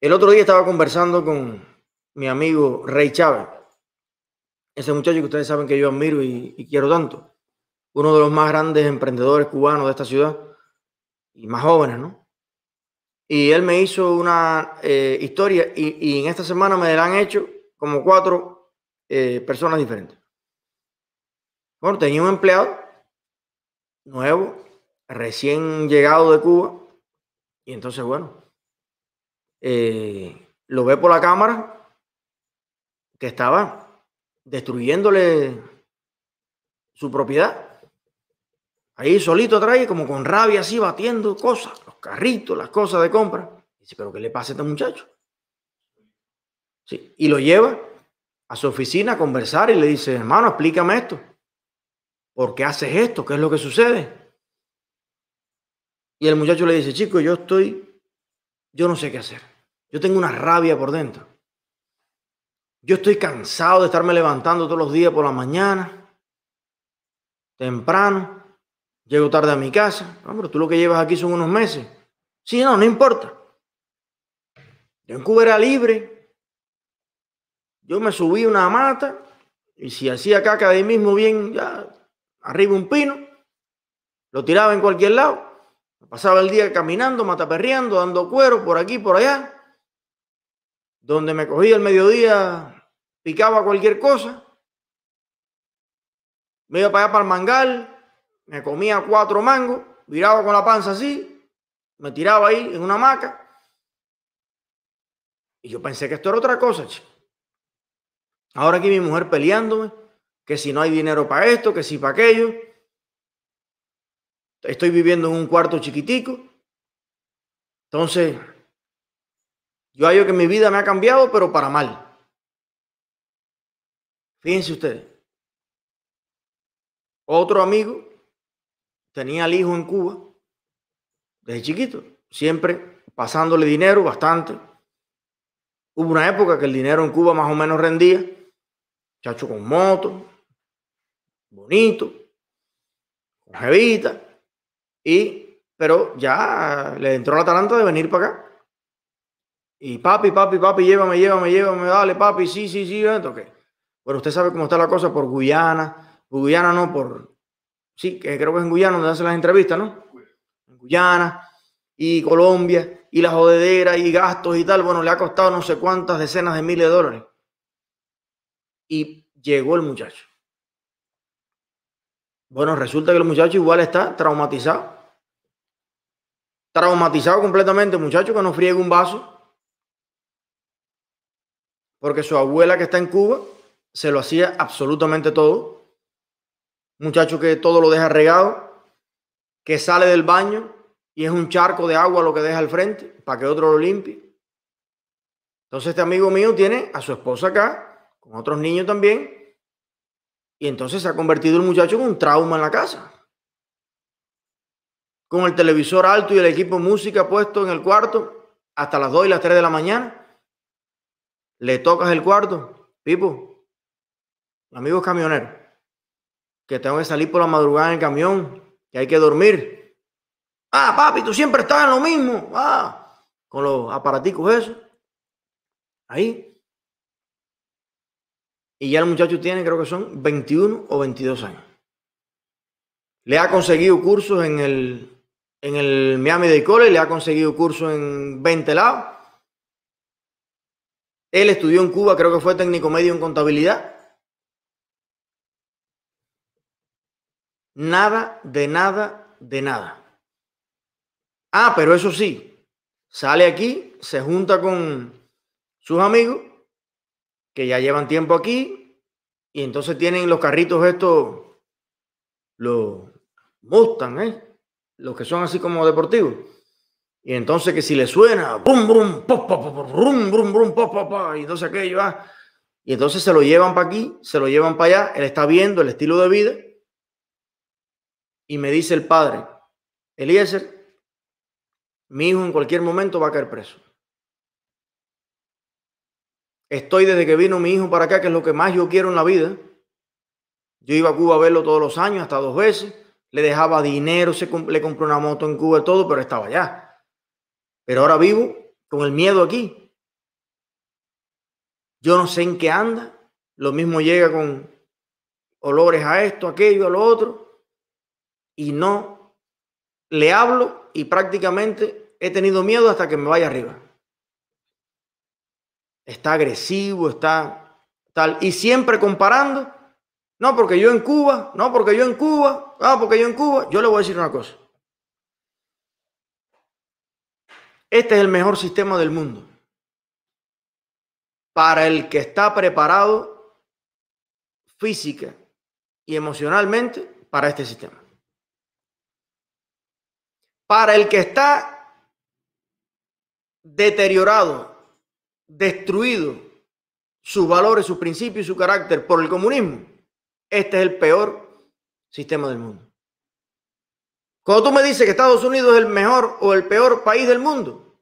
El otro día estaba conversando con mi amigo Rey Chávez, ese muchacho que ustedes saben que yo admiro y, quiero tanto, uno de los más grandes emprendedores cubanos de esta ciudad y más jóvenes, ¿no? Y él me hizo una eh, historia y, y en esta semana me la han hecho como cuatro eh, personas diferentes. Bueno, tenía un empleado nuevo, recién llegado de Cuba, y entonces, bueno, eh, lo ve por la cámara que estaba destruyéndole su propiedad. Ahí solito trae, como con rabia, así batiendo cosas, los carritos, las cosas de compra. Dice, pero ¿qué le pasa a este muchacho? Sí, y lo lleva a su oficina a conversar y le dice, hermano, explícame esto. ¿Por qué haces esto? ¿Qué es lo que sucede? Y el muchacho le dice, chico, yo estoy, yo no sé qué hacer. Yo tengo una rabia por dentro. Yo estoy cansado de estarme levantando todos los días por la mañana, temprano. Llego tarde a mi casa. No, pero tú lo que llevas aquí son unos meses. Sí, no, no importa. Yo en Cuba era libre. Yo me subí una mata y si hacía caca de ahí mismo bien, ya arriba un pino, lo tiraba en cualquier lado. Pasaba el día caminando, mataperreando, dando cuero por aquí, por allá. Donde me cogía el mediodía, picaba cualquier cosa. Me iba para allá para el mangal, me comía cuatro mangos, viraba con la panza así, me tiraba ahí en una hamaca. Y yo pensé que esto era otra cosa, chico. Ahora aquí mi mujer peleándome, que si no hay dinero para esto, que si para aquello. Estoy viviendo en un cuarto chiquitico. Entonces, yo hallo que mi vida me ha cambiado, pero para mal. Fíjense ustedes. Otro amigo tenía al hijo en Cuba desde chiquito, siempre pasándole dinero bastante. Hubo una época que el dinero en Cuba más o menos rendía. Chacho con moto, bonito, con jevita. Y, pero ya le entró la talanta de venir para acá. Y papi, papi, papi, llévame, llévame, llévame, dale, papi, sí, sí, sí, ok. Pero usted sabe cómo está la cosa por Guyana, Guyana no, por, sí, que creo que es en Guyana donde hacen las entrevistas, ¿no? En Guyana y Colombia y la jodedera y gastos y tal, bueno, le ha costado no sé cuántas decenas de miles de dólares. Y llegó el muchacho. Bueno, resulta que el muchacho igual está traumatizado. Traumatizado completamente, muchacho que no friegue un vaso. Porque su abuela que está en Cuba se lo hacía absolutamente todo. Muchacho que todo lo deja regado, que sale del baño y es un charco de agua lo que deja al frente para que otro lo limpie. Entonces este amigo mío tiene a su esposa acá, con otros niños también, y entonces se ha convertido el muchacho en un trauma en la casa. Con el televisor alto y el equipo música puesto en el cuarto hasta las 2 y las 3 de la mañana. Le tocas el cuarto, Pipo, amigos camioneros, que tengo que salir por la madrugada en el camión, que hay que dormir. Ah, papi, tú siempre estás en lo mismo. Ah, con los aparaticos esos. Ahí. Y ya el muchacho tiene, creo que son 21 o 22 años. Le ha conseguido cursos en el, en el Miami Day College, le ha conseguido cursos en 20 lados. Él estudió en Cuba, creo que fue técnico medio en contabilidad. Nada, de nada, de nada. Ah, pero eso sí, sale aquí, se junta con sus amigos que ya llevan tiempo aquí y entonces tienen los carritos estos, los Mustang, ¿eh? los que son así como deportivos. Y entonces que si le suena, brum, brum, pop, pop, pop, pop, pop, y entonces aquello, ah. y entonces se lo llevan para aquí, se lo llevan para allá, él está viendo el estilo de vida, y me dice el padre, Eliezer, mi hijo en cualquier momento va a caer preso. Estoy desde que vino mi hijo para acá, que es lo que más yo quiero en la vida. Yo iba a Cuba a verlo todos los años, hasta dos veces. Le dejaba dinero, se le compré una moto en Cuba todo, pero estaba allá. Pero ahora vivo con el miedo aquí. Yo no sé en qué anda. Lo mismo llega con olores a esto, aquello, a lo otro. Y no le hablo y prácticamente he tenido miedo hasta que me vaya arriba. Está agresivo, está tal. Y siempre comparando. No, porque yo en Cuba, no, porque yo en Cuba, ah, porque yo en Cuba. Yo le voy a decir una cosa. Este es el mejor sistema del mundo para el que está preparado física y emocionalmente para este sistema. Para el que está deteriorado, destruido sus valores, sus principios y su carácter por el comunismo, este es el peor sistema del mundo. Cuando tú me dices que Estados Unidos es el mejor o el peor país del mundo,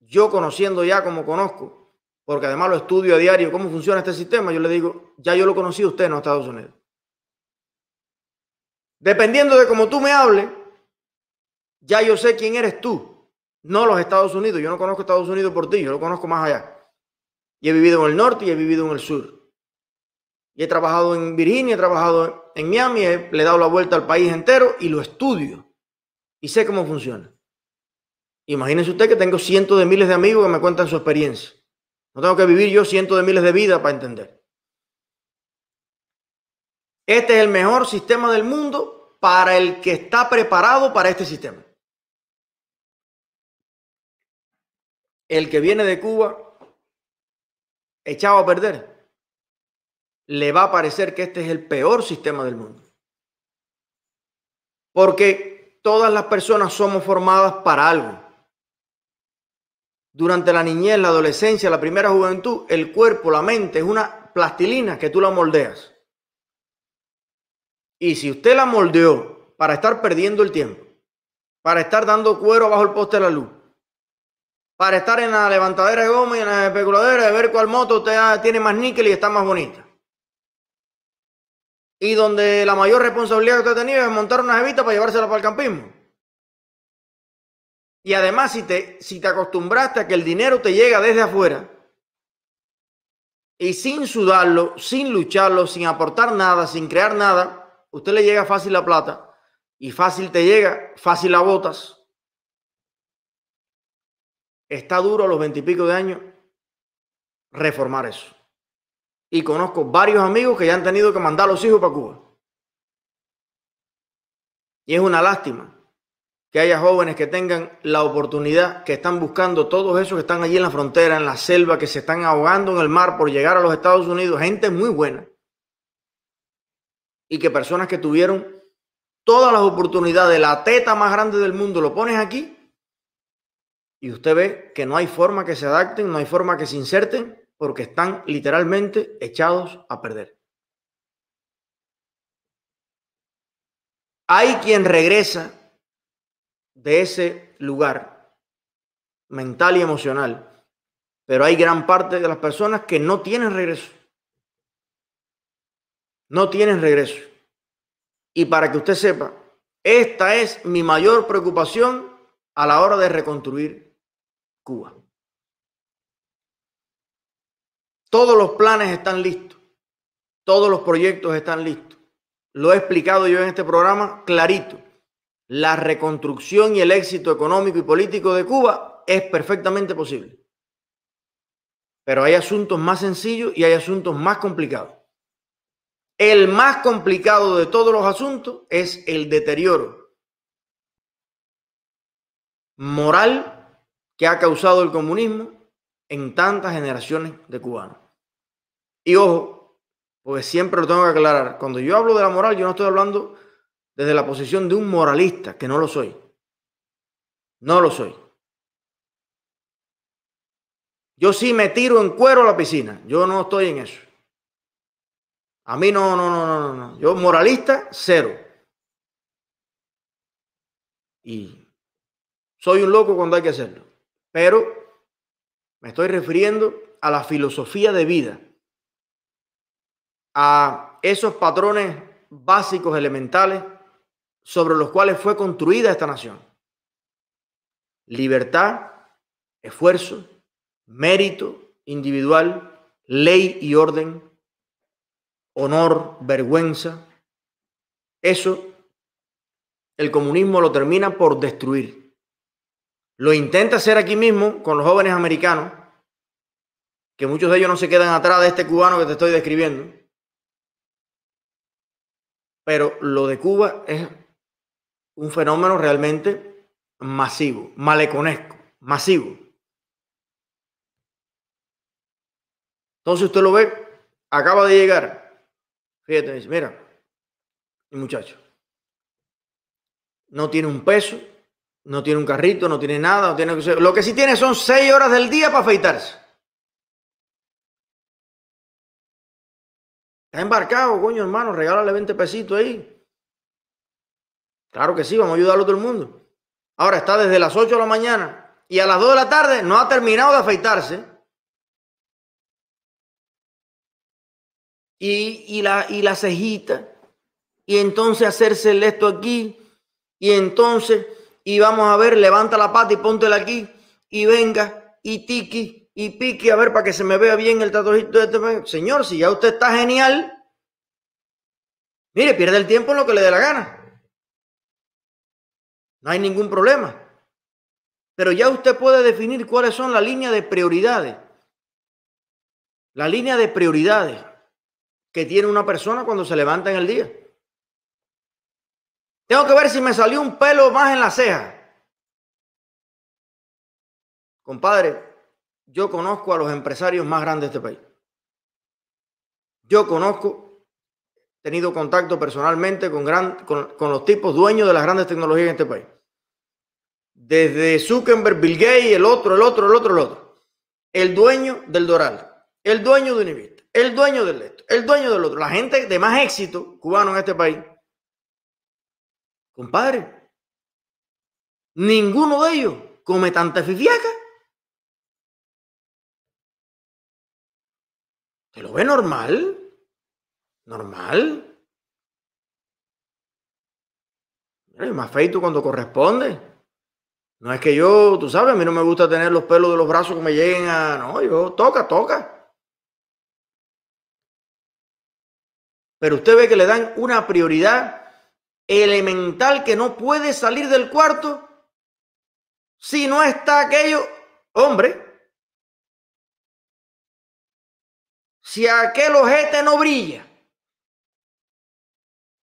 yo conociendo ya como conozco, porque además lo estudio a diario cómo funciona este sistema, yo le digo, ya yo lo conocí a usted en Estados Unidos. Dependiendo de cómo tú me hables, ya yo sé quién eres tú, no los Estados Unidos. Yo no conozco Estados Unidos por ti, yo lo conozco más allá. Y he vivido en el norte y he vivido en el sur. Y he trabajado en Virginia, he trabajado en Miami, le he dado la vuelta al país entero y lo estudio. Y sé cómo funciona. Imagínense usted que tengo cientos de miles de amigos que me cuentan su experiencia. No tengo que vivir yo cientos de miles de vidas para entender. Este es el mejor sistema del mundo para el que está preparado para este sistema. El que viene de Cuba echado a perder, le va a parecer que este es el peor sistema del mundo. Porque todas las personas somos formadas para algo. Durante la niñez, la adolescencia, la primera juventud, el cuerpo, la mente es una plastilina que tú la moldeas. Y si usted la moldeó para estar perdiendo el tiempo, para estar dando cuero bajo el poste de la luz, para estar en la levantadera de goma y en la especuladera de ver cuál moto usted tiene más níquel y está más bonita. Y donde la mayor responsabilidad que usted ha tenido es montar una jevita para llevársela para el campismo. Y además, si te, si te acostumbraste a que el dinero te llega desde afuera y sin sudarlo, sin lucharlo, sin aportar nada, sin crear nada, usted le llega fácil la plata y fácil te llega, fácil la botas. Está duro a los veintipico de años reformar eso. Y conozco varios amigos que ya han tenido que mandar a los hijos para Cuba. Y es una lástima que haya jóvenes que tengan la oportunidad, que están buscando todos esos que están allí en la frontera, en la selva, que se están ahogando en el mar por llegar a los Estados Unidos, gente muy buena. Y que personas que tuvieron todas las oportunidades, la teta más grande del mundo, lo pones aquí y usted ve que no hay forma que se adapten, no hay forma que se inserten, porque están literalmente echados a perder. Hay quien regresa de ese lugar mental y emocional, pero hay gran parte de las personas que no tienen regreso. No tienen regreso. Y para que usted sepa, esta es mi mayor preocupación a la hora de reconstruir Cuba. Todos los planes están listos. Todos los proyectos están listos. Lo he explicado yo en este programa clarito la reconstrucción y el éxito económico y político de Cuba es perfectamente posible. Pero hay asuntos más sencillos y hay asuntos más complicados. El más complicado de todos los asuntos es el deterioro moral que ha causado el comunismo en tantas generaciones de cubanos. Y ojo, pues siempre lo tengo que aclarar, cuando yo hablo de la moral, yo no estoy hablando desde la posición de un moralista, que no lo soy. No lo soy. Yo sí me tiro en cuero a la piscina. Yo no estoy en eso. A mí no, no, no, no, no. Yo moralista, cero. Y soy un loco cuando hay que hacerlo. Pero me estoy refiriendo a la filosofía de vida, a esos patrones básicos, elementales, sobre los cuales fue construida esta nación. Libertad, esfuerzo, mérito, individual, ley y orden, honor, vergüenza. Eso el comunismo lo termina por destruir. Lo intenta hacer aquí mismo con los jóvenes americanos, que muchos de ellos no se quedan atrás de este cubano que te estoy describiendo. Pero lo de Cuba es un fenómeno realmente masivo, maleconesco, masivo. Entonces usted lo ve, acaba de llegar. Fíjate, dice, mira, mi muchacho, no tiene un peso, no tiene un carrito, no tiene nada, no tiene lo que sí tiene son seis horas del día para afeitarse. Está embarcado, coño, hermano, regálale 20 pesitos ahí. Claro que sí, vamos a ayudarlo a todo el mundo. Ahora está desde las 8 de la mañana y a las 2 de la tarde no ha terminado de afeitarse. Y, y, la, y cejita. Y entonces hacerse esto aquí. Y entonces, y vamos a ver, levanta la pata y póntela aquí. Y venga, y tiki, y pique, a ver para que se me vea bien el tatuajito de este. Señor, si ya usted está genial, mire, pierde el tiempo en lo que le dé la gana. No hay ningún problema. Pero ya usted puede definir cuáles son las líneas de prioridades. La línea de prioridades que tiene una persona cuando se levanta en el día. Tengo que ver si me salió un pelo más en la ceja. Compadre, yo conozco a los empresarios más grandes de este país. Yo conozco, he tenido contacto personalmente con, los tipos dueños de las grandes tecnologías en este país desde Zuckerberg, Bill Gates, el otro, el otro, el otro, el otro. El dueño del Doral, el dueño de Univista, el dueño del esto, el dueño del otro. La gente de más éxito cubano en este país. Compadre, ninguno de ellos come tanta fifiaca. Ve normal? ¿Normal? Me más feito cuando corresponde. No es que yo, tú sabes, a mí no me gusta tener los pelos de los brazos que me lleguen a. No, yo toca, toca. Pero usted ve que le dan una prioridad elemental que no puede salir del cuarto si no está aquello, hombre. Si aquel ojete no brilla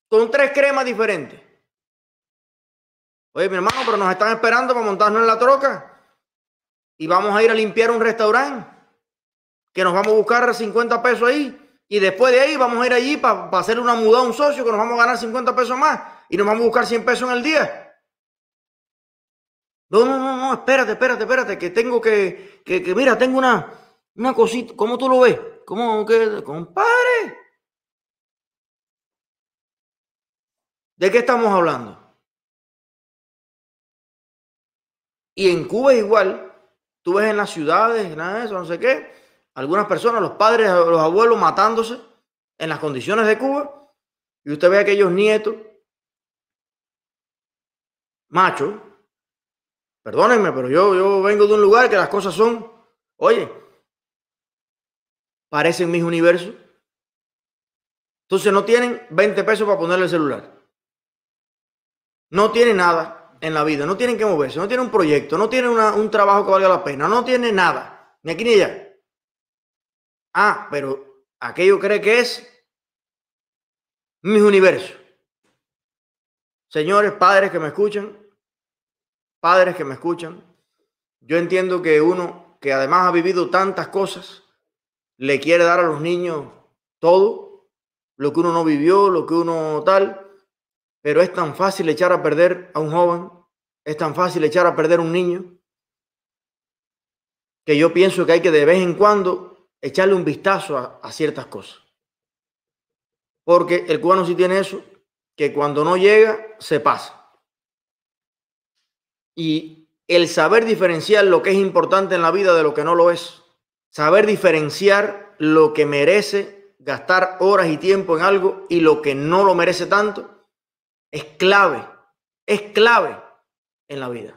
con tres cremas diferentes Oye, mi hermano, pero nos están esperando para montarnos en la troca. Y vamos a ir a limpiar un restaurante. Que nos vamos a buscar 50 pesos ahí. Y después de ahí vamos a ir allí para, hacer una muda a un socio que nos vamos a ganar 50 pesos más. Y nos vamos a buscar 100 pesos en el día. No, no, no, no, espérate, espérate, espérate, que tengo que, que, que mira, tengo una, una cosita. ¿Cómo tú lo ves? ¿Cómo que, compadre? ¿De qué estamos hablando? Y en Cuba es igual. Tú ves en las ciudades, nada de eso, no sé qué. Algunas personas, los padres, los abuelos matándose en las condiciones de Cuba. Y usted ve a aquellos nietos, machos. Perdónenme, pero yo, yo vengo de un lugar que las cosas son, oye, parecen mis universos. Entonces no tienen 20 pesos para ponerle el celular. No tienen nada en la vida, no tienen que moverse, no tienen un proyecto, no tienen un trabajo que valga la pena, no tienen nada, ni aquí ni allá. Ah, pero aquello cree que es mis universos. Señores, padres que me escuchan, padres que me escuchan, yo entiendo que uno que además ha vivido tantas cosas, le quiere dar a los niños todo, lo que uno no vivió, lo que uno tal, pero es tan fácil echar a perder a un joven, es tan fácil echar a perder a un niño, que yo pienso que hay que de vez en cuando echarle un vistazo a, ciertas cosas. Porque el cubano sí tiene eso, que cuando no llega, se pasa. Y el saber diferenciar lo que es importante en la vida de lo que no lo es, Saber diferenciar lo que merece gastar horas y tiempo en algo y lo que no lo merece tanto es clave, es clave en la vida.